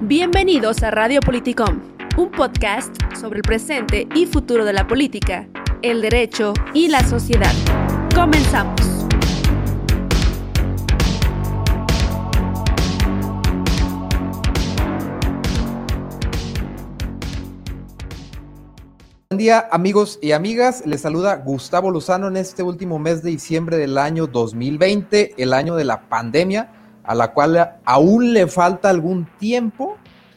Bienvenidos a Radio Politicom, un podcast sobre el presente y futuro de la política, el derecho y la sociedad. Comenzamos. Buen día amigos y amigas, les saluda Gustavo Lozano en este último mes de diciembre del año 2020, el año de la pandemia, a la cual aún le falta algún tiempo.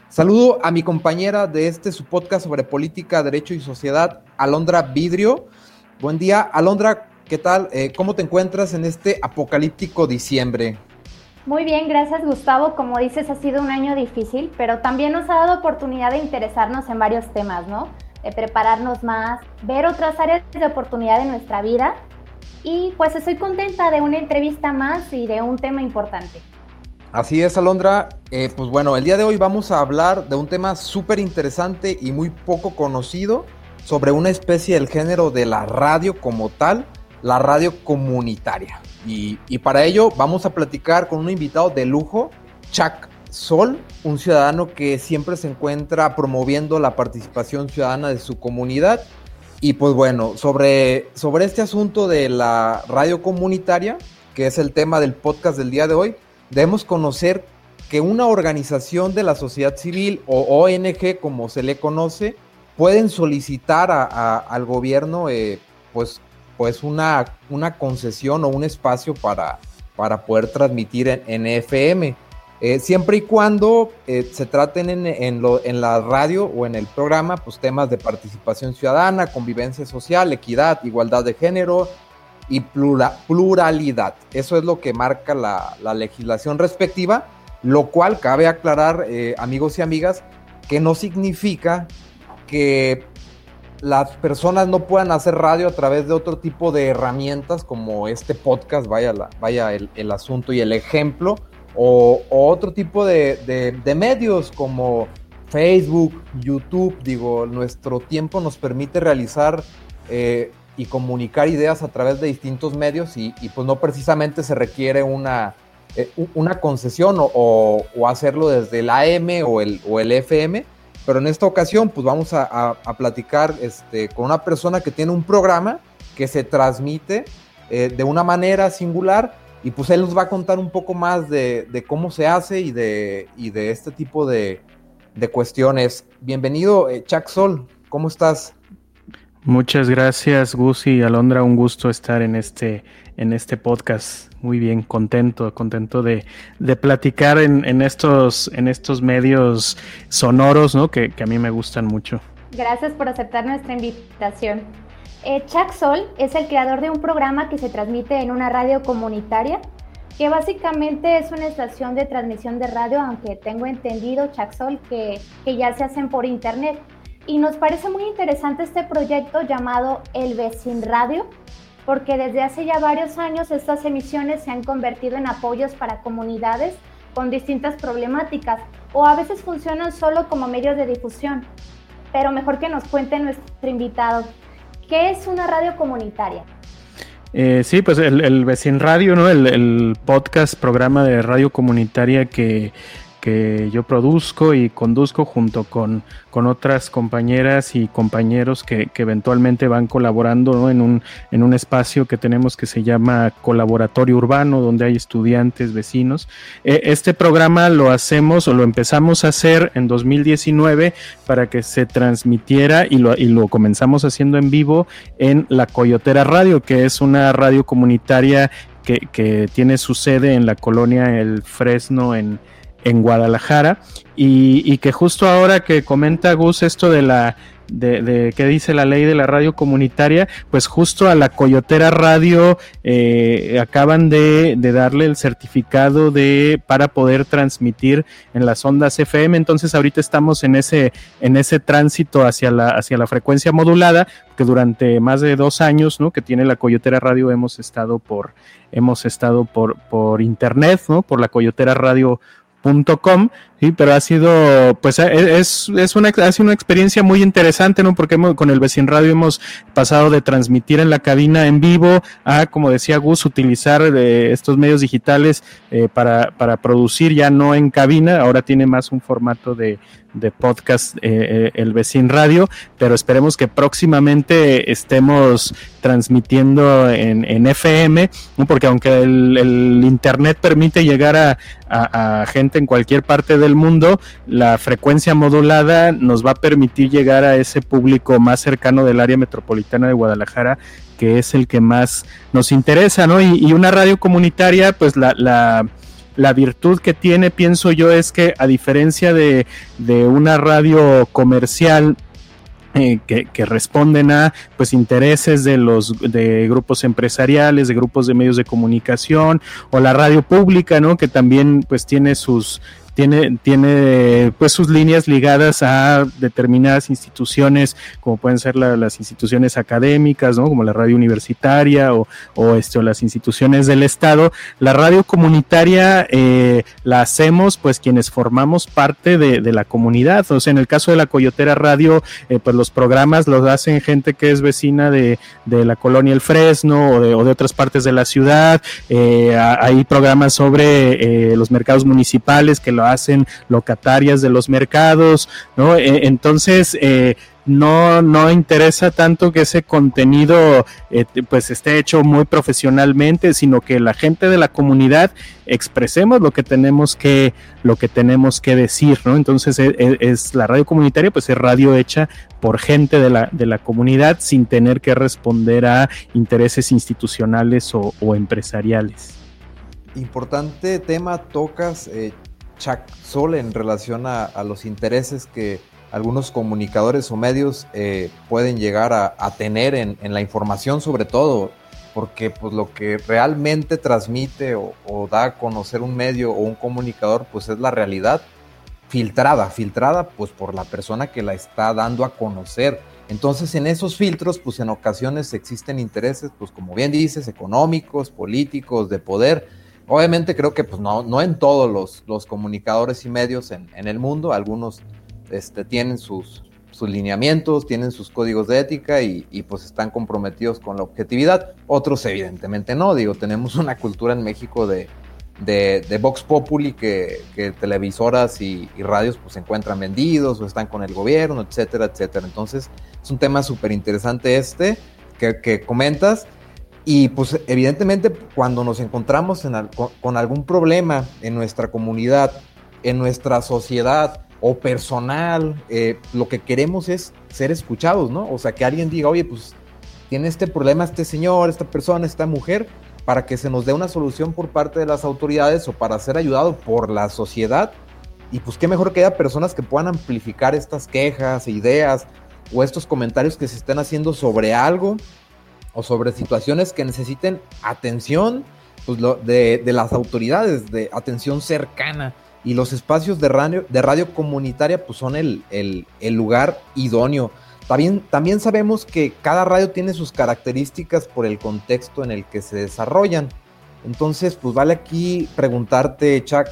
Saludo a mi compañera de este su podcast sobre política, derecho y sociedad, Alondra Vidrio. Buen día, Alondra, ¿qué tal? Eh, ¿Cómo te encuentras en este apocalíptico diciembre? Muy bien, gracias Gustavo. Como dices, ha sido un año difícil, pero también nos ha dado oportunidad de interesarnos en varios temas, ¿no? de prepararnos más, ver otras áreas de oportunidad de nuestra vida. Y pues estoy contenta de una entrevista más y de un tema importante. Así es, Alondra. Eh, pues bueno, el día de hoy vamos a hablar de un tema súper interesante y muy poco conocido sobre una especie del género de la radio como tal, la radio comunitaria. Y, y para ello vamos a platicar con un invitado de lujo, Chuck Sol, un ciudadano que siempre se encuentra promoviendo la participación ciudadana de su comunidad. Y pues bueno, sobre, sobre este asunto de la radio comunitaria, que es el tema del podcast del día de hoy, debemos conocer que una organización de la sociedad civil o ONG, como se le conoce, pueden solicitar al gobierno eh, pues, pues una, una concesión o un espacio para, para poder transmitir en, en FM. Eh, siempre y cuando eh, se traten en, la radio o en el programa, pues temas de participación ciudadana, convivencia social, equidad, igualdad de género y pluralidad. Eso es lo que marca la, legislación respectiva, lo cual cabe aclarar, eh, amigos y amigas, que no significa que las personas no puedan hacer radio a través de otro tipo de herramientas como este podcast, vaya, el asunto y el ejemplo o, otro tipo de, medios como Facebook, YouTube, digo, nuestro tiempo nos permite realizar eh, y comunicar ideas a través de distintos medios y, pues no precisamente se requiere una, eh, una concesión o, hacerlo desde el AM o el, o el FM, pero en esta ocasión pues vamos a, platicar este, con una persona que tiene un programa que se transmite eh, de una manera singular y pues él nos va a contar un poco más de, cómo se hace y de, de este tipo de, cuestiones. Bienvenido, eh, Chuck Sol, ¿cómo estás? Muchas gracias, Gus y Alondra. Un gusto estar en este, en este podcast. Muy bien, contento, contento de, platicar en, estos, en estos medios sonoros, ¿no? Que, que a mí me gustan mucho. Gracias por aceptar nuestra invitación. Eh, Chuck Sol es el creador de un programa que se transmite en una radio comunitaria, que básicamente es una estación de transmisión de radio, aunque tengo entendido, Chuck Sol, que, que ya se hacen por internet. Y nos parece muy interesante este proyecto llamado El Vecin Radio, porque desde hace ya varios años estas emisiones se han convertido en apoyos para comunidades con distintas problemáticas o a veces funcionan solo como medios de difusión. Pero mejor que nos cuente nuestro invitado. ¿Qué es una radio comunitaria? Eh, sí, pues el, el Vecin Radio, ¿no? El, el, podcast, programa de radio comunitaria que que yo produzco y conduzco junto con, con otras compañeras y compañeros que, eventualmente van colaborando en, un, en un espacio que tenemos que se llama Colaboratorio Urbano, donde hay estudiantes, vecinos. E, este programa lo hacemos o lo empezamos a hacer en 2019 para que se transmitiera y lo, y lo comenzamos haciendo en vivo en La Coyotera Radio, que es una radio comunitaria que, que tiene su sede en la colonia El Fresno en en Guadalajara y, que justo ahora que comenta Gus esto de la de, de qué dice la ley de la radio comunitaria, pues justo a la Coyotera Radio eh, acaban de, darle el certificado de para poder transmitir en las ondas FM. Entonces ahorita estamos en ese en ese tránsito hacia la hacia la frecuencia modulada que durante más de dos años, ¿no? Que tiene la Coyotera Radio hemos estado por hemos estado por por internet, ¿no? Por la Coyotera Radio www.radiomaría.com Sí, pero ha sido, pues es, es una, ha sido una experiencia muy interesante, ¿no? Porque con el Vecin Radio hemos pasado de transmitir en la cabina en vivo a, como decía Gus, utilizar eh, estos medios digitales eh, para, para producir ya no en cabina, ahora tiene más un formato de, de podcast eh, el Vecin Radio, pero esperemos que próximamente estemos transmitiendo en, en FM, ¿no? porque aunque el, el, Internet permite llegar a, a, gente en cualquier parte del mundo, la frecuencia modulada nos va a permitir llegar a ese público más cercano del área metropolitana de Guadalajara, que es el que más nos interesa, ¿no? Y, una radio comunitaria, pues la, la la virtud que tiene, pienso yo, es que a diferencia de, de una radio comercial eh, que, que, responden a pues intereses de los de grupos empresariales, de grupos de medios de comunicación o la radio pública, ¿no? Que también pues tiene sus tiene, tiene pues sus líneas ligadas a determinadas instituciones, como pueden ser la, las instituciones académicas, ¿no? como la radio universitaria o, o, este, o las instituciones del Estado. La radio comunitaria eh, la hacemos pues quienes formamos parte de, de, la comunidad. O sea, en el caso de la Coyotera Radio, eh, pues los programas los hacen gente que es vecina de, de la colonia El Fresno o de, o de otras partes de la ciudad. Eh, hay programas sobre eh, los mercados municipales que lo hacen locatarias de los mercados, ¿no? Eh, entonces, eh, no, no interesa tanto que ese contenido eh, pues esté hecho muy profesionalmente, sino que la gente de la comunidad expresemos lo que tenemos que, lo que tenemos que decir, ¿no? Entonces es, es la radio comunitaria, pues es radio hecha por gente de la, de la comunidad sin tener que responder a intereses institucionales o, o empresariales. Importante tema tocas, eh, Chuck Sol en relación a, a, los intereses que algunos comunicadores o medios eh, pueden llegar a, a tener en, en, la información sobre todo, porque pues lo que realmente transmite o, o, da a conocer un medio o un comunicador pues es la realidad filtrada, filtrada pues por la persona que la está dando a conocer. Entonces en esos filtros pues en ocasiones existen intereses pues como bien dices, económicos, políticos, de poder, Obviamente creo que pues no, no en todos los, los comunicadores y medios en, en el mundo, algunos este, tienen sus, sus, lineamientos, tienen sus códigos de ética y, y, pues están comprometidos con la objetividad, otros evidentemente no, digo, tenemos una cultura en México de, de, Vox Populi que, que televisoras y, y, radios pues se encuentran vendidos o están con el gobierno, etcétera, etcétera. Entonces es un tema súper interesante este que, que comentas y pues evidentemente cuando nos encontramos en, con, algún problema en nuestra comunidad, en nuestra sociedad o personal, eh, lo que queremos es ser escuchados, ¿no? O sea, que alguien diga, oye, pues tiene este problema este señor, esta persona, esta mujer, para que se nos dé una solución por parte de las autoridades o para ser ayudado por la sociedad. Y pues qué mejor que haya personas que puedan amplificar estas quejas ideas o estos comentarios que se estén haciendo sobre algo o sobre situaciones que necesiten atención pues, lo, de, de, las autoridades, de atención cercana. Y los espacios de radio, de radio comunitaria pues, son el, el, lugar idóneo. También, también sabemos que cada radio tiene sus características por el contexto en el que se desarrollan. Entonces, pues vale aquí preguntarte, Chuck,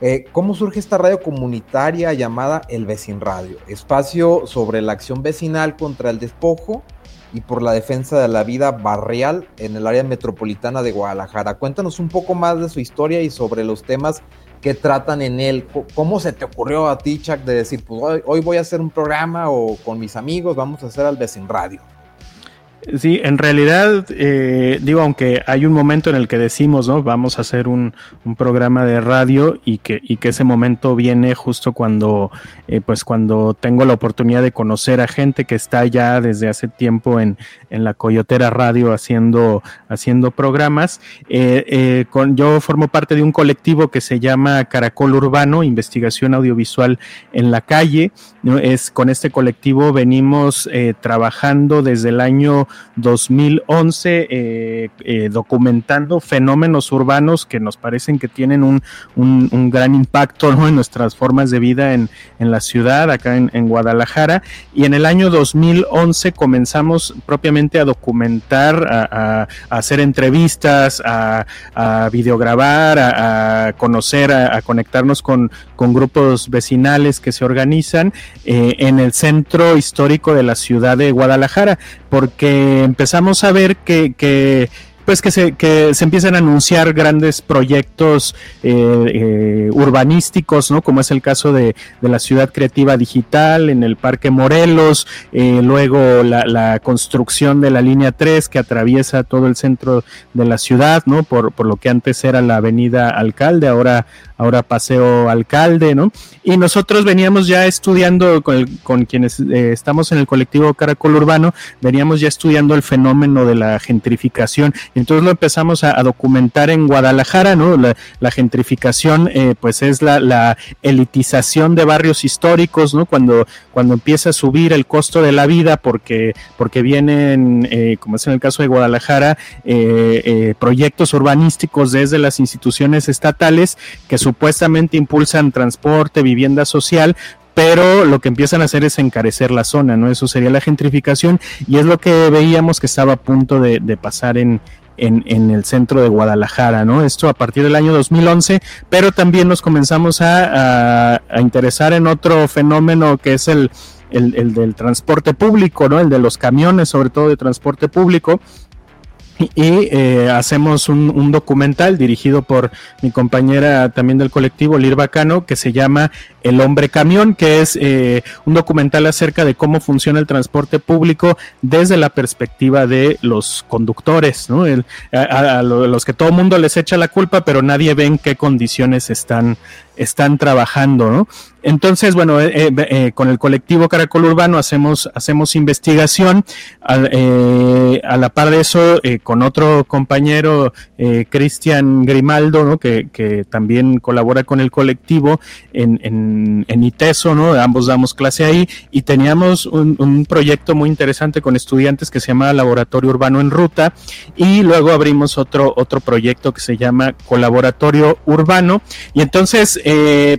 eh, ¿cómo surge esta radio comunitaria llamada El Vecin Radio? Espacio sobre la acción vecinal contra el despojo y por la defensa de la vida barrial en el área metropolitana de Guadalajara. Cuéntanos un poco más de su historia y sobre los temas que tratan en él. ¿Cómo se te ocurrió a ti, Chuck, de decir, pues hoy, hoy voy a hacer un programa o con mis amigos vamos a hacer al Vecin Radio? Sí, en realidad, eh, digo, aunque hay un momento en el que decimos, ¿no? Vamos a hacer un, un programa de radio y que, y que ese momento viene justo cuando, eh, pues cuando tengo la oportunidad de conocer a gente que está ya desde hace tiempo en, en la Coyotera Radio haciendo, haciendo programas. Eh, eh, con, yo formo parte de un colectivo que se llama Caracol Urbano, Investigación Audiovisual en la Calle. ¿no? Es, con este colectivo venimos eh, trabajando desde el año 2011 eh, eh, documentando fenómenos urbanos que nos parecen que tienen un, un, gran impacto en nuestras formas de vida en, en la ciudad, acá en, Guadalajara. Y en el año 2011 comenzamos propiamente a documentar, a, hacer entrevistas, a, a videograbar, a, conocer, a, conectarnos con, con grupos vecinales que se organizan eh, en el centro histórico de la ciudad de Guadalajara, porque empezamos a ver que, pues que se, que se empiezan a anunciar grandes proyectos eh, eh, urbanísticos, ¿no? Como es el caso de, de, la ciudad creativa digital en el Parque Morelos, eh, luego la, la, construcción de la línea 3 que atraviesa todo el centro de la ciudad, ¿no? Por, por lo que antes era la avenida Alcalde, ahora ahora Paseo Alcalde, ¿no? Y nosotros veníamos ya estudiando con, con quienes eh, estamos en el colectivo Caracol Urbano, veníamos ya estudiando el fenómeno de la gentrificación. Entonces lo empezamos a, documentar en Guadalajara, ¿no? La, gentrificación, eh, pues es la, la, elitización de barrios históricos, ¿no? Cuando, cuando empieza a subir el costo de la vida porque, porque vienen, eh, como es en el caso de Guadalajara, proyectos urbanísticos desde las instituciones estatales que supuestamente impulsan transporte, vivienda social, pero lo que empiezan a hacer es encarecer la zona, ¿no? Eso sería la gentrificación y es lo que veíamos que estaba a punto de, pasar en, en, el centro de Guadalajara, ¿no? Esto a partir del año 2011, pero también nos comenzamos a, interesar en otro fenómeno que es el, el, del transporte público, ¿no? El de los camiones, sobre todo de transporte público y eh, hacemos un, documental dirigido por mi compañera también del colectivo, Lir Bacano, que se llama El Hombre Camión, que es eh, un documental acerca de cómo funciona el transporte público desde la perspectiva de los conductores, ¿no? a, los que todo el mundo les echa la culpa, pero nadie ve en qué condiciones están, están trabajando, ¿no? Entonces, bueno, eh, eh, eh, con el colectivo Caracol Urbano hacemos, hacemos investigación. A, la par de eso, con otro compañero, Cristian Grimaldo, ¿no? Que, que, también colabora con el colectivo en, en, en, ITESO, ¿no? Ambos damos clase ahí y teníamos un, un proyecto muy interesante con estudiantes que se llama Laboratorio Urbano en Ruta y luego abrimos otro, otro proyecto que se llama Colaboratorio Urbano y entonces,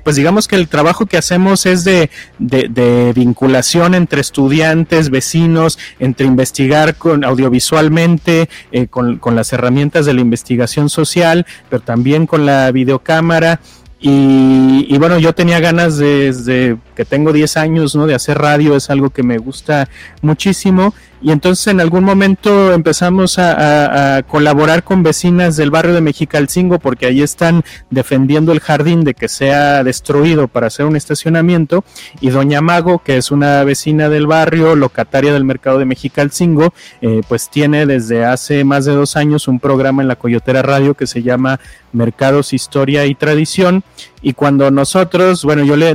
pues digamos que el trabajo que hacemos es de, de, vinculación entre estudiantes, vecinos, entre investigar con audiovisualmente, eh, con, las herramientas de la investigación social, pero también con la videocámara. Y, bueno, yo tenía ganas desde que tengo 10 años, ¿no? De hacer radio, es algo que me gusta muchísimo. Y entonces en algún momento empezamos a, colaborar con vecinas del barrio de Mexicalcingo porque ahí están defendiendo el jardín de que sea destruido para hacer un estacionamiento. Y Doña Mago, que es una vecina del barrio, locataria del mercado de Mexicalcingo, eh, pues tiene desde hace más de dos años un programa en la Coyotera Radio que se llama Mercados, Historia y Tradición. Y cuando nosotros, bueno, yo le,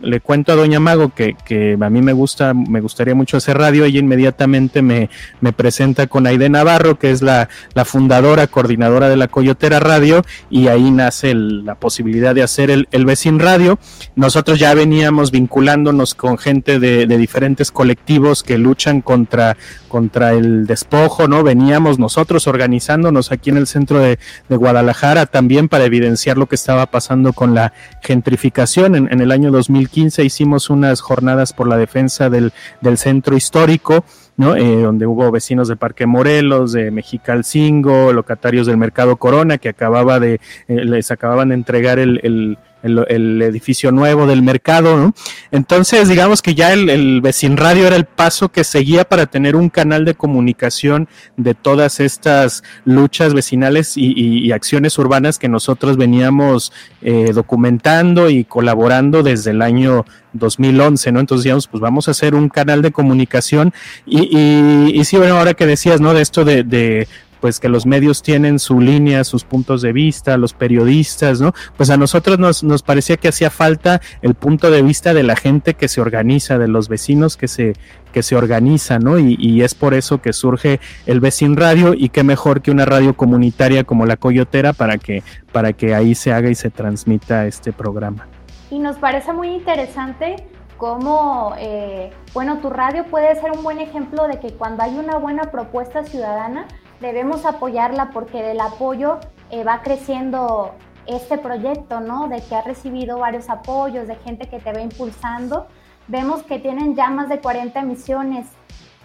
le, cuento a Doña Mago que, que, a mí me gusta, me gustaría mucho hacer radio, ella inmediatamente me, me presenta con Aide Navarro, que es la, la, fundadora, coordinadora de la Coyotera Radio, y ahí nace la posibilidad de hacer el, el Vecin Radio. Nosotros ya veníamos vinculándonos con gente de, de diferentes colectivos que luchan contra, contra el despojo, ¿no? Veníamos nosotros organizándonos aquí en el centro de, de Guadalajara también para evidenciar lo que estaba pasando con la gentrificación. En, en el año 2015 hicimos unas jornadas por la defensa del, del centro histórico, ¿no? Eh, donde hubo vecinos del Parque Morelos, de Mexicalcingo, locatarios del Mercado Corona, que acababa de, eh, les acababan de entregar el, el el, edificio nuevo del mercado, ¿no? Entonces, digamos que ya el, el Radio era el paso que seguía para tener un canal de comunicación de todas estas luchas vecinales y, acciones urbanas que nosotros veníamos eh, documentando y colaborando desde el año 2011, ¿no? Entonces, digamos, pues vamos a hacer un canal de comunicación y, y, y sí, bueno, ahora que decías, ¿no? De esto de pues que los medios tienen su línea, sus puntos de vista, los periodistas, ¿no? Pues a nosotros nos, nos parecía que hacía falta el punto de vista de la gente que se organiza, de los vecinos que se, que se organiza, ¿no? Y, y es por eso que surge el Vecin Radio y qué mejor que una radio comunitaria como la Coyotera para que, para que ahí se haga y se transmita este programa. Y nos parece muy interesante cómo, eh, bueno, tu radio puede ser un buen ejemplo de que cuando hay una buena propuesta ciudadana, debemos apoyarla porque del apoyo eh, va creciendo este proyecto, ¿no? De que ha recibido varios apoyos, de gente que te va impulsando. Vemos que tienen ya más de 40 emisiones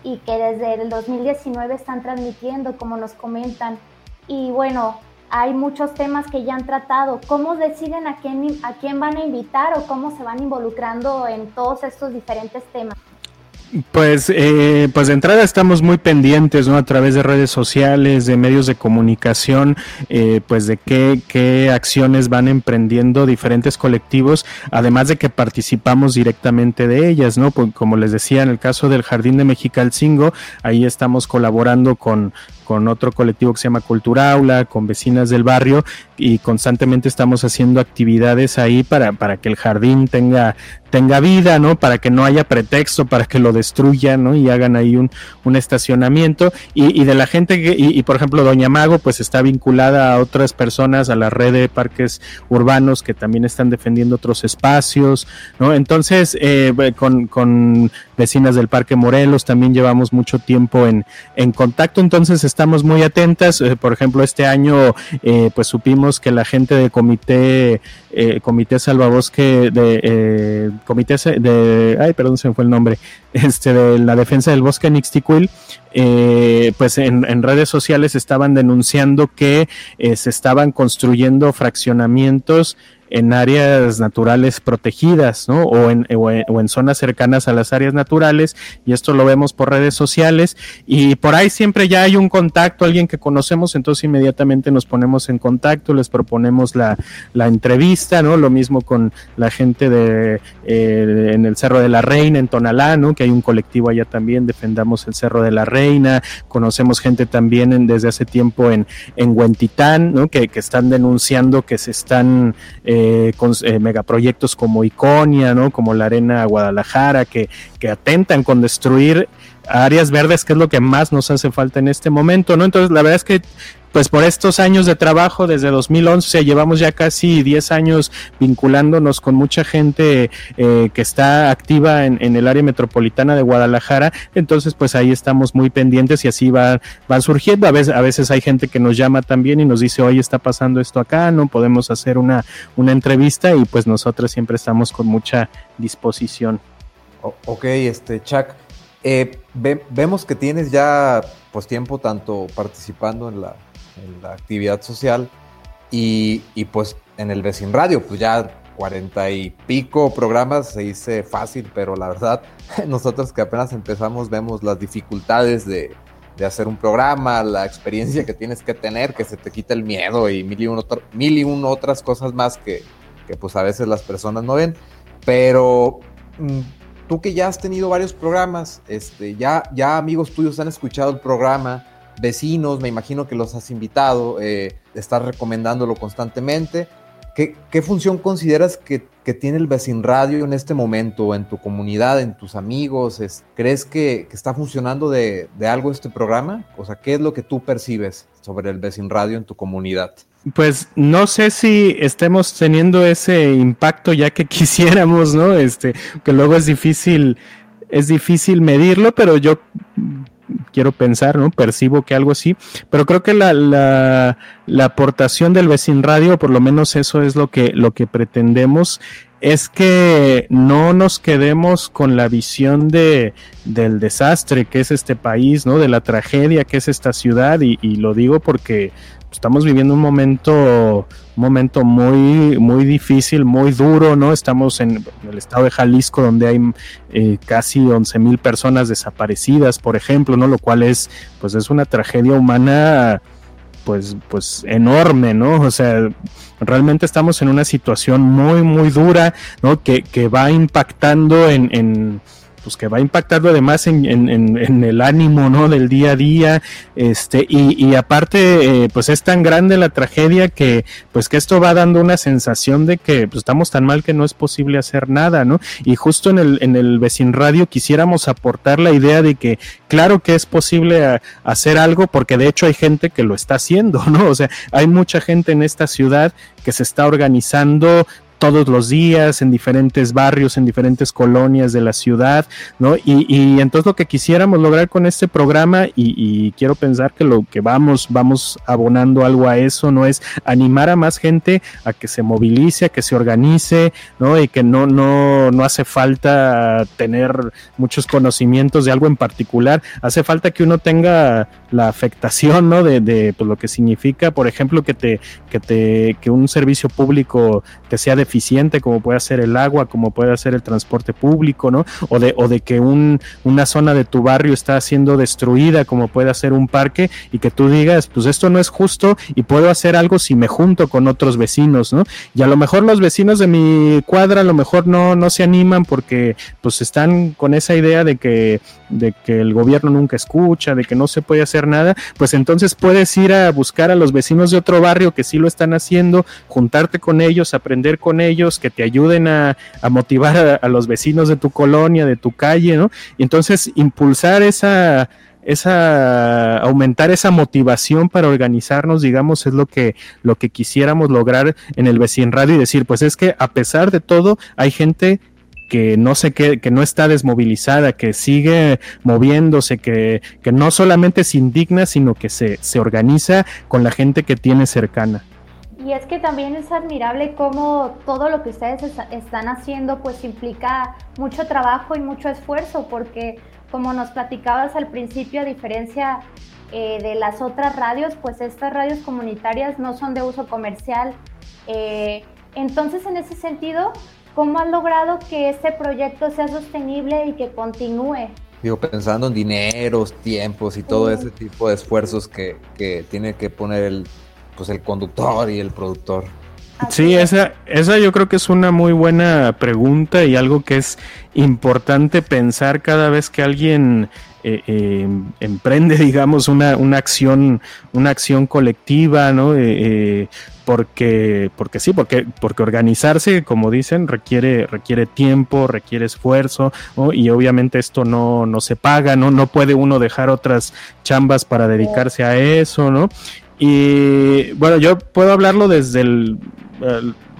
y que desde el 2019 están transmitiendo, como nos comentan. Y bueno, hay muchos temas que ya han tratado. ¿Cómo deciden a quién, a quién van a invitar o cómo se van involucrando en todos estos diferentes temas? Pues, eh, pues de entrada estamos muy pendientes, ¿no? A través de redes sociales, de medios de comunicación, eh, pues de qué, qué acciones van emprendiendo diferentes colectivos, además de que participamos directamente de ellas, ¿no? Pues, como les decía, en el caso del Jardín de Mexicalcingo, ahí estamos colaborando con, con otro colectivo que se llama Culturaula, con vecinas del barrio y constantemente estamos haciendo actividades ahí para, para que el jardín tenga, tenga vida, ¿no? Para que no haya pretexto para que lo destruyan, ¿no? Y hagan ahí un, un estacionamiento. Y, y, de la gente que, y, y, por ejemplo, Doña Mago, pues está vinculada a otras personas, a la red de parques urbanos que también están defendiendo otros espacios, ¿no? Entonces, eh, con, con vecinas del Parque Morelos también llevamos mucho tiempo en, en contacto, entonces estamos muy atentas. Eh, por ejemplo, este año, eh, pues supimos que la gente del comité, eh, comité salvabosque de, eh, comité de, ay, perdón, se me fue el nombre, este, de la defensa del bosque en Ixtiquil, eh, pues en, redes sociales estaban denunciando que se estaban construyendo fraccionamientos en áreas naturales protegidas, ¿no? O en, o en, zonas cercanas a las áreas naturales, y esto lo vemos por redes sociales, y por ahí siempre ya hay un contacto, alguien que conocemos, entonces inmediatamente nos ponemos en contacto, les proponemos la, la entrevista, ¿no? Lo mismo con la gente de eh, en el Cerro de la Reina, en Tonalá, ¿no? Que hay un colectivo allá también, defendamos el Cerro de la Reina, conocemos gente también en, desde hace tiempo en, en Huentitán, ¿no? Que, que están denunciando que se están eh, eh, con eh, megaproyectos como Iconia, ¿no? Como la Arena Guadalajara, que, que atentan con destruir áreas verdes, que es lo que más nos hace falta en este momento, ¿no? Entonces, la verdad es que pues por estos años de trabajo desde 2011 llevamos ya casi 10 años vinculándonos con mucha gente eh, que está activa en, en, el área metropolitana de Guadalajara, entonces pues ahí estamos muy pendientes y así va, van surgiendo, a veces, a veces hay gente que nos llama también y nos dice, oye, está pasando esto acá, no podemos hacer una, una entrevista y pues nosotros siempre estamos con mucha disposición. Ok, este, Chuck, eh, ve, vemos que tienes ya pues tiempo tanto participando en la en la actividad social y, y, pues en el Vecin Radio, pues ya cuarenta y pico programas se dice fácil, pero la verdad nosotros que apenas empezamos vemos las dificultades de, de hacer un programa, la experiencia que tienes que tener, que se te quita el miedo y mil y, un mil y una otras cosas más que, que pues a veces las personas no ven, pero mm, tú que ya has tenido varios programas, este, ya, ya amigos tuyos han escuchado el programa, vecinos, me imagino que los has invitado, eh, estás recomendándolo constantemente. ¿Qué, qué función consideras que, tiene el Vecin Radio en este momento, en tu comunidad, en tus amigos? Es, ¿Crees que, que está funcionando de, de, algo este programa? O sea, ¿qué es lo que tú percibes sobre el Vecin Radio en tu comunidad? Pues no sé si estemos teniendo ese impacto ya que quisiéramos, ¿no? Este, que luego es difícil, es difícil medirlo, pero yo quiero pensar, ¿no? Percibo que algo así, pero creo que la, la, la aportación del vecin radio, por lo menos eso es lo que, lo que pretendemos, es que no nos quedemos con la visión de, del desastre que es este país, ¿no? De la tragedia que es esta ciudad, y lo digo porque estamos viviendo un momento, momento muy, muy difícil, muy duro, ¿no? Estamos en, el estado de Jalisco, donde hay eh, casi 11 mil personas desaparecidas, por ejemplo, ¿no? Lo cual es, pues es una tragedia humana, pues, pues enorme, ¿no? O sea, realmente estamos en una situación muy, muy dura, ¿no? Que, que va impactando en pues que va impactando además en, en, el ánimo no del día a día este y, aparte eh, pues es tan grande la tragedia que pues que esto va dando una sensación de que pues, estamos tan mal que no es posible hacer nada no y justo en el en el vecin radio quisiéramos aportar la idea de que claro que es posible a, hacer algo porque de hecho hay gente que lo está haciendo no o sea hay mucha gente en esta ciudad que se está organizando todos los días en diferentes barrios, en diferentes colonias de la ciudad, ¿no? Y, entonces lo que quisiéramos lograr con este programa, y, quiero pensar que lo que vamos, vamos abonando algo a eso, ¿no? Es animar a más gente a que se movilice, a que se organice, ¿no? Y que no, no, no hace falta tener muchos conocimientos de algo en particular, hace falta que uno tenga la afectación, ¿no? De, de pues, lo que significa, por ejemplo, que te, que te, que un servicio público te sea deficiente, como puede ser el agua, como puede ser el transporte público, ¿no? O de, o de que un, una zona de tu barrio está siendo destruida, como puede ser un parque, y que tú digas, pues esto no es justo y puedo hacer algo si me junto con otros vecinos, ¿no? Y a lo mejor los vecinos de mi cuadra a lo mejor no, no se animan porque pues están con esa idea de que, de que el gobierno nunca escucha, de que no se puede hacer nada, pues entonces puedes ir a buscar a los vecinos de otro barrio que sí lo están haciendo, juntarte con ellos, aprender con ellos, que te ayuden a, a motivar a, los vecinos de tu colonia, de tu calle, ¿no? Y entonces impulsar esa, esa, aumentar esa motivación para organizarnos, digamos, es lo que, lo que quisiéramos lograr en el Vecin Radio y decir, pues es que a pesar de todo, hay gente que no sé qué, que no está desmovilizada, que sigue moviéndose, que, que no solamente se indigna, sino que se, se organiza con la gente que tiene cercana. Y es que también es admirable cómo todo lo que ustedes están haciendo pues implica mucho trabajo y mucho esfuerzo, porque como nos platicabas al principio, a diferencia eh, de las otras radios, pues estas radios comunitarias no son de uso comercial. Eh, entonces, en ese sentido, ¿cómo han logrado que este proyecto sea sostenible y que continúe? Digo, pensando en dineros, tiempos y todo ese tipo de esfuerzos que, que tiene que poner el, pues el conductor y el productor. Sí, esa, esa yo creo que es una muy buena pregunta y algo que es importante pensar cada vez que alguien eh, eh, emprende, digamos, una, una acción, una acción colectiva, ¿no? Eh, porque, porque sí, porque, porque organizarse, como dicen, requiere, requiere tiempo, requiere esfuerzo, ¿no? y obviamente esto no, no se paga, ¿no? No puede uno dejar otras chambas para dedicarse a eso, ¿no? Y bueno, yo puedo hablarlo desde el, el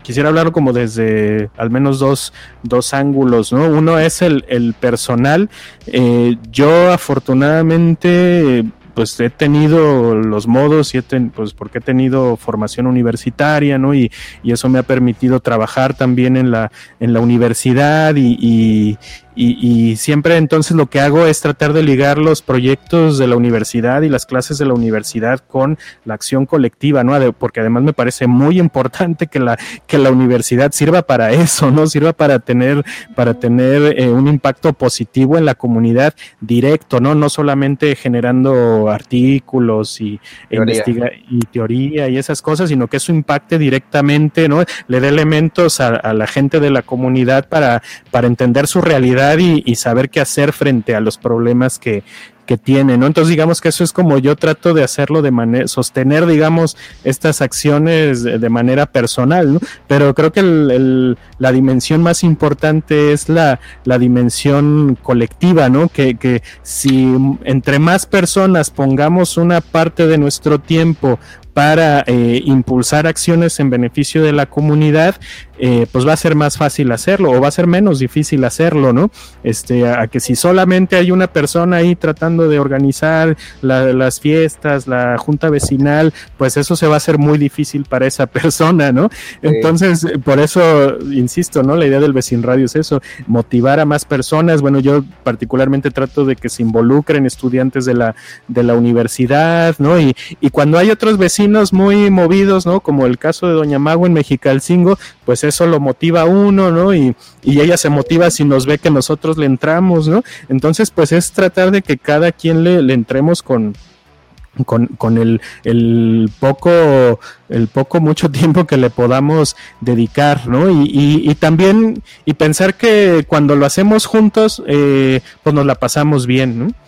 quisiera hablarlo como desde al menos dos, dos ángulos, ¿no? Uno es el, el personal. Eh, yo afortunadamente pues he tenido los modos y he ten, pues porque he tenido formación universitaria, ¿no? Y, y, eso me ha permitido trabajar también en la, en la universidad y, y, siempre entonces lo que hago es tratar de ligar los proyectos de la universidad y las clases de la universidad con la acción colectiva, ¿no? porque además me parece muy importante que la, que la universidad sirva para eso, ¿no? Sirva para tener, para tener eh, un impacto positivo en la comunidad directo, ¿no? No solamente generando artículos y, e investiga y teoría y esas cosas, sino que eso impacte directamente, ¿no? Le dé elementos a, a la gente de la comunidad para, para entender su realidad y, saber qué hacer frente a los problemas que, que tiene, ¿no? Entonces digamos que eso es como yo trato de hacerlo de manera, sostener, digamos, estas acciones de, manera personal, ¿no? Pero creo que la dimensión más importante es la, la dimensión colectiva, ¿no? Que, que si entre más personas pongamos una parte de nuestro tiempo para eh, impulsar acciones en beneficio de la comunidad, eh, pues va a ser más fácil hacerlo o va a ser menos difícil hacerlo, ¿no? Este, a, a que si solamente hay una persona ahí tratando de organizar la, las fiestas, la junta vecinal, pues eso se va a hacer muy difícil para esa persona, ¿no? Sí. Entonces, por eso, insisto, ¿no? La idea del vecin radio es eso, motivar a más personas. Bueno, yo particularmente trato de que se involucren estudiantes de la, de la universidad, ¿no? Y, y cuando hay otros vecinos muy movidos, ¿no? Como el caso de Doña Mago en Mexicalcingo, pues eso lo motiva a uno, ¿no? Y, y ella se motiva si nos ve que nosotros le entramos, ¿no? Entonces, pues es tratar de que cada quien le, entremos con, con, con el, el, poco, el poco, mucho tiempo que le podamos dedicar, ¿no? Y, y, y también, y pensar que cuando lo hacemos juntos, eh, pues nos la pasamos bien, ¿no?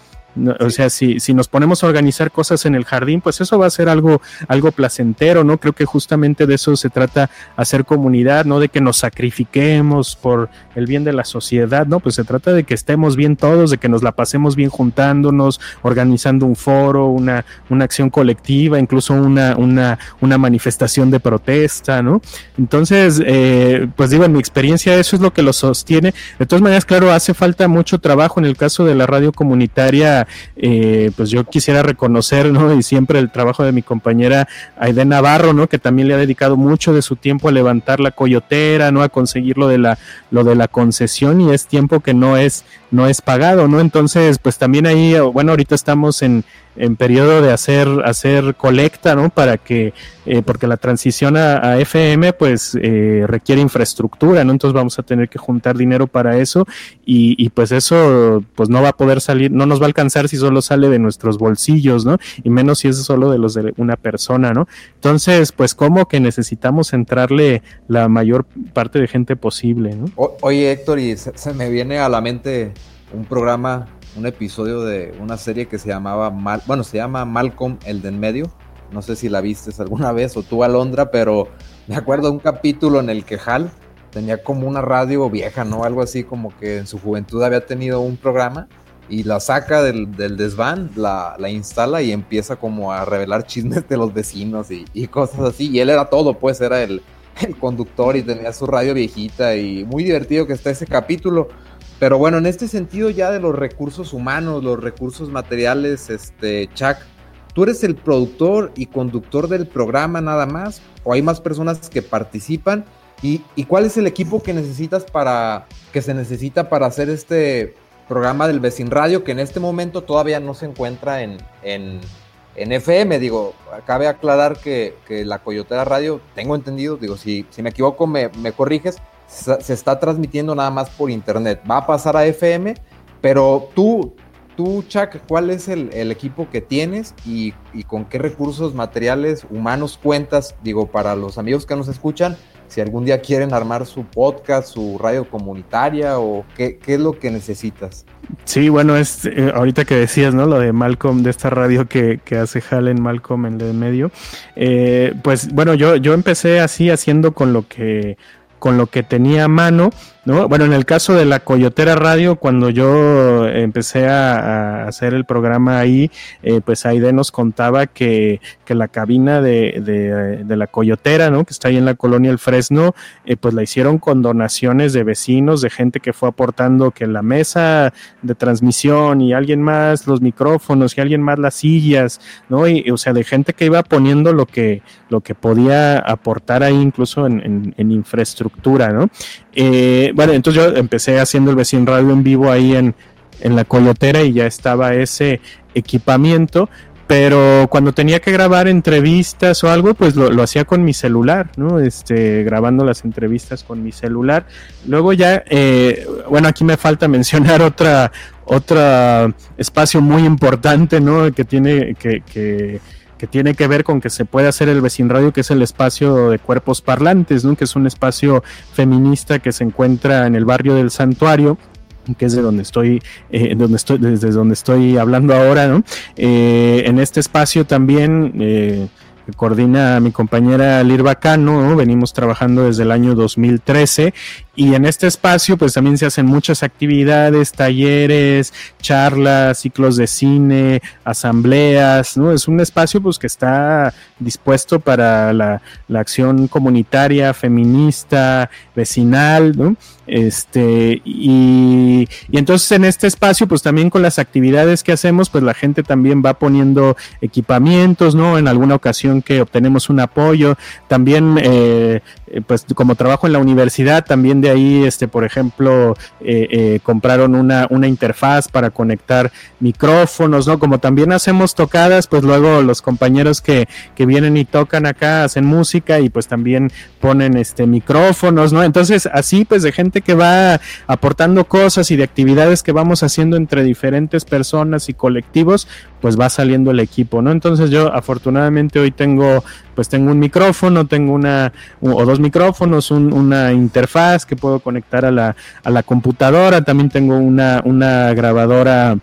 O sea, si, si nos ponemos a organizar cosas en el jardín, pues eso va a ser algo, algo placentero, ¿no? Creo que justamente de eso se trata hacer comunidad, no de que nos sacrifiquemos por el bien de la sociedad, ¿no? Pues se trata de que estemos bien todos, de que nos la pasemos bien juntándonos, organizando un foro, una, una acción colectiva, incluso una, una, una manifestación de protesta, ¿no? Entonces, eh, pues digo, en mi experiencia eso es lo que lo sostiene. De todas maneras, claro, hace falta mucho trabajo en el caso de la radio comunitaria, eh, pues yo quisiera reconocer, ¿no? Y siempre el trabajo de mi compañera Aide Navarro, ¿no? Que también le ha dedicado mucho de su tiempo a levantar la coyotera, ¿no? A conseguir lo de la, lo de la concesión y es tiempo que no es, no es pagado, ¿no? Entonces, pues también ahí, bueno, ahorita estamos en, en periodo de hacer, hacer colecta, ¿no? Para que, eh, porque la transición a, FM, pues, eh, requiere infraestructura, ¿no? Entonces vamos a tener que juntar dinero para eso y, y, pues eso, pues no va a poder salir, no nos va a alcanzar si solo sale de nuestros bolsillos, ¿no? Y menos si es solo de los de una persona, ¿no? Entonces, pues como que necesitamos entrarle la mayor parte de gente posible, ¿no? oye, Héctor, y se me viene a la mente un programa un episodio de una serie que se llamaba Mal, bueno, se llama Malcolm el de en medio. No sé si la viste alguna vez o tú Alondra, pero me acuerdo un capítulo en el que Hal tenía como una radio vieja, ¿no? Algo así como que en su juventud había tenido un programa y la saca del, desván, la, instala y empieza como a revelar chismes de los vecinos y, cosas así. Y él era todo, pues era el, el conductor y tenía su radio viejita y muy divertido que está ese capítulo. Pero bueno, en este sentido ya de los recursos humanos, los recursos materiales, este, Chuck, ¿tú eres el productor y conductor del programa nada más? ¿O hay más personas que participan? ¿Y, cuál es el equipo que necesitas para, que se necesita para hacer este programa del Vecin Radio, que en este momento todavía no se encuentra en, en, FM? Digo, cabe aclarar que, la Coyotera Radio, tengo entendido, digo, si, si me equivoco me, me corriges, se está transmitiendo nada más por internet. Va a pasar a FM, pero tú, tú Chuck, ¿cuál es el, equipo que tienes y, con qué recursos materiales humanos cuentas? Digo, para los amigos que nos escuchan, si algún día quieren armar su podcast, su radio comunitaria o qué, es lo que necesitas. Sí, bueno, es eh, ahorita que decías, ¿no? Lo de Malcolm, de esta radio que, que hace Halen Malcolm en el medio. Eh, pues bueno, yo, yo empecé así haciendo con lo que con lo que tenía a mano bueno, en el caso de la Coyotera Radio, cuando yo empecé a, hacer el programa ahí, eh, pues Aide nos contaba que, que la cabina de, de, la Coyotera, ¿no? Que está ahí en la colonia El Fresno, eh, pues la hicieron con donaciones de vecinos, de gente que fue aportando que la mesa de transmisión y alguien más los micrófonos y alguien más las sillas, ¿no? Y, o sea, de gente que iba poniendo lo que, lo que podía aportar ahí incluso en, en, en infraestructura, ¿no? Eh, bueno, entonces yo empecé haciendo el vecino radio en vivo ahí en, la coyotera y ya estaba ese equipamiento, pero cuando tenía que grabar entrevistas o algo, pues lo, hacía con mi celular, ¿no? Este, grabando las entrevistas con mi celular. Luego ya, eh, bueno, aquí me falta mencionar otra, otra espacio muy importante, ¿no? Que tiene, que que tiene que ver con que se puede hacer el vecinradio, que es el espacio de cuerpos parlantes, ¿no? que es un espacio feminista que se encuentra en el barrio del santuario que es de donde estoy, eh, donde estoy, desde donde estoy hablando ahora, ¿no? Eh, en este espacio también eh, coordina mi compañera Lirva Cano, venimos trabajando desde el año 2013 y en este espacio pues también se hacen muchas actividades, talleres, charlas, ciclos de cine, asambleas, ¿no? Es un espacio pues que está dispuesto para la, la acción comunitaria, feminista, vecinal, ¿no? Este, y, y, entonces en este espacio, pues también con las actividades que hacemos, pues la gente también va poniendo equipamientos, ¿no? En alguna ocasión que obtenemos un apoyo, también, eh, pues como trabajo en la universidad, también de ahí, este, por ejemplo, eh, eh, compraron una, una interfaz para conectar micrófonos, ¿no? Como también hacemos tocadas, pues luego los compañeros que, que vienen y tocan acá hacen música y pues también ponen este micrófonos, ¿no? Entonces, así pues de gente que va aportando cosas y de actividades que vamos haciendo entre diferentes personas y colectivos, pues va saliendo el equipo, ¿no? Entonces yo afortunadamente hoy tengo, pues tengo un micrófono, tengo una o dos micrófonos, una interfaz que puedo conectar a la, a la computadora, también tengo una, una grabadora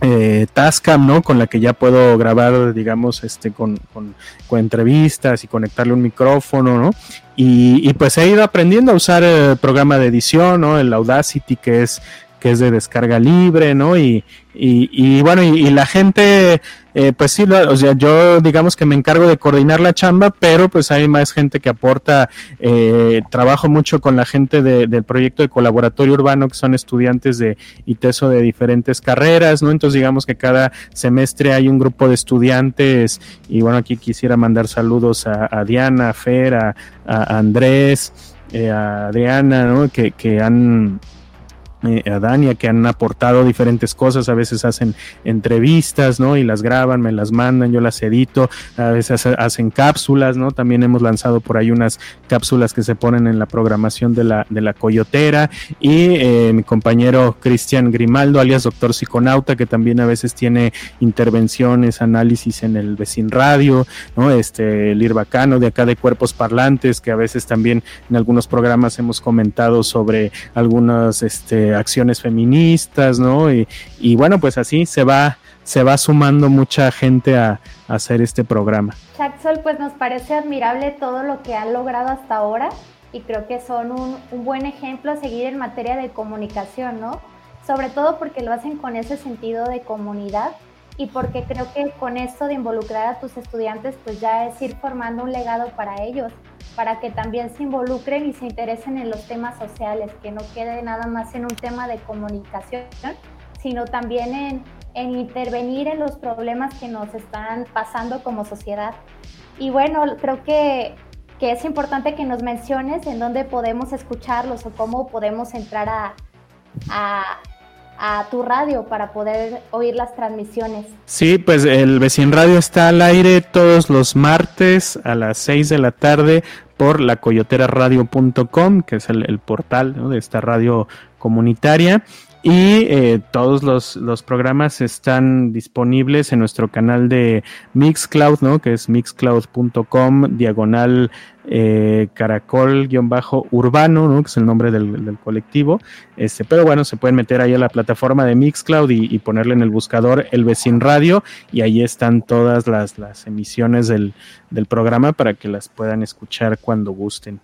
eh, Tascam, ¿no? Con la que ya puedo grabar, digamos, este, con, con, entrevistas y conectarle un micrófono, ¿no? Y, y, pues he ido aprendiendo a usar el programa de edición, ¿no? El Audacity, que es que es de descarga libre, ¿no? Y, y, bueno, y, la gente, eh, pues sí, o sea, yo digamos que me encargo de coordinar la chamba, pero pues hay más gente que aporta, eh, trabajo mucho con la gente del proyecto de colaboratorio urbano, que son estudiantes de ITESO de diferentes carreras, ¿no? Entonces digamos que cada semestre hay un grupo de estudiantes, y bueno, aquí quisiera mandar saludos a, Diana, a Fer, a, Andrés, eh, a Adriana, ¿no? Que, que han eh, a Dania que han aportado diferentes cosas, a veces hacen entrevistas, ¿no? Y las graban, me las mandan, yo las edito, a veces hacen cápsulas, ¿no? También hemos lanzado por ahí unas cápsulas que se ponen en la programación de la, de la coyotera y eh, mi compañero Cristian Grimaldo, alias Doctor Psiconauta, que también a veces tiene intervenciones, análisis en el Vecin Radio, ¿no? Este, el Irbacano de acá de Cuerpos Parlantes, que a veces también en algunos programas hemos comentado sobre algunas, este, acciones feministas, ¿no? Y, bueno, pues así se va, se va sumando mucha gente a, hacer este programa. Sol, pues nos parece admirable todo lo que han logrado hasta ahora y creo que son un, un buen ejemplo a seguir en materia de comunicación, ¿no? Sobre todo porque lo hacen con ese sentido de comunidad y porque creo que con esto de involucrar a tus estudiantes, pues ya es ir formando un legado para ellos para que también se involucren y se interesen en los temas sociales, que no quede nada más en un tema de comunicación, sino también en, en intervenir en los problemas que nos están pasando como sociedad. Y bueno, creo que, que es importante que nos menciones en dónde podemos escucharlos o cómo podemos entrar a, a, a tu radio para poder oír las transmisiones. Sí, pues el Vecin Radio está al aire todos los martes a las 6 de la tarde por la coyoteraradio.com, que es el, portal de esta radio comunitaria. Y eh, todos los, los, programas están disponibles en nuestro canal de Mixcloud, ¿no? Que es mixcloud.com, diagonal eh, caracol-urbano, ¿no? Que es el nombre del, colectivo. Este, pero bueno, se pueden meter ahí a la plataforma de Mixcloud y, ponerle en el buscador El Vecin Radio y ahí están todas las, las emisiones del, del programa para que las puedan escuchar cuando gusten.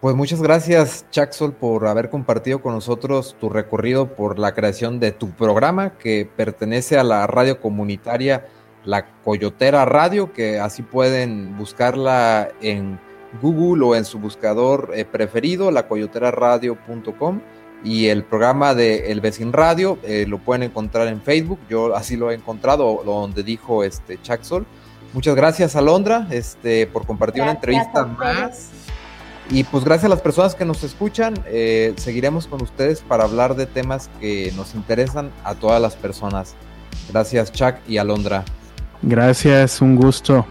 Pues muchas gracias, Chaxol, por haber compartido con nosotros tu recorrido por la creación de tu programa que pertenece a la radio comunitaria La Coyotera Radio, que así pueden buscarla en Google o en su buscador eh, preferido, lacoyoteraradio.com. Y el programa de El Vecin Radio eh, lo pueden encontrar en Facebook. Yo así lo he encontrado, donde dijo este Chaxol. Muchas gracias, Alondra, este, por compartir una entrevista más. Y pues gracias a las personas que nos escuchan, eh, seguiremos con ustedes para hablar de temas que nos interesan a todas las personas. Gracias Chuck y Alondra. Gracias, un gusto.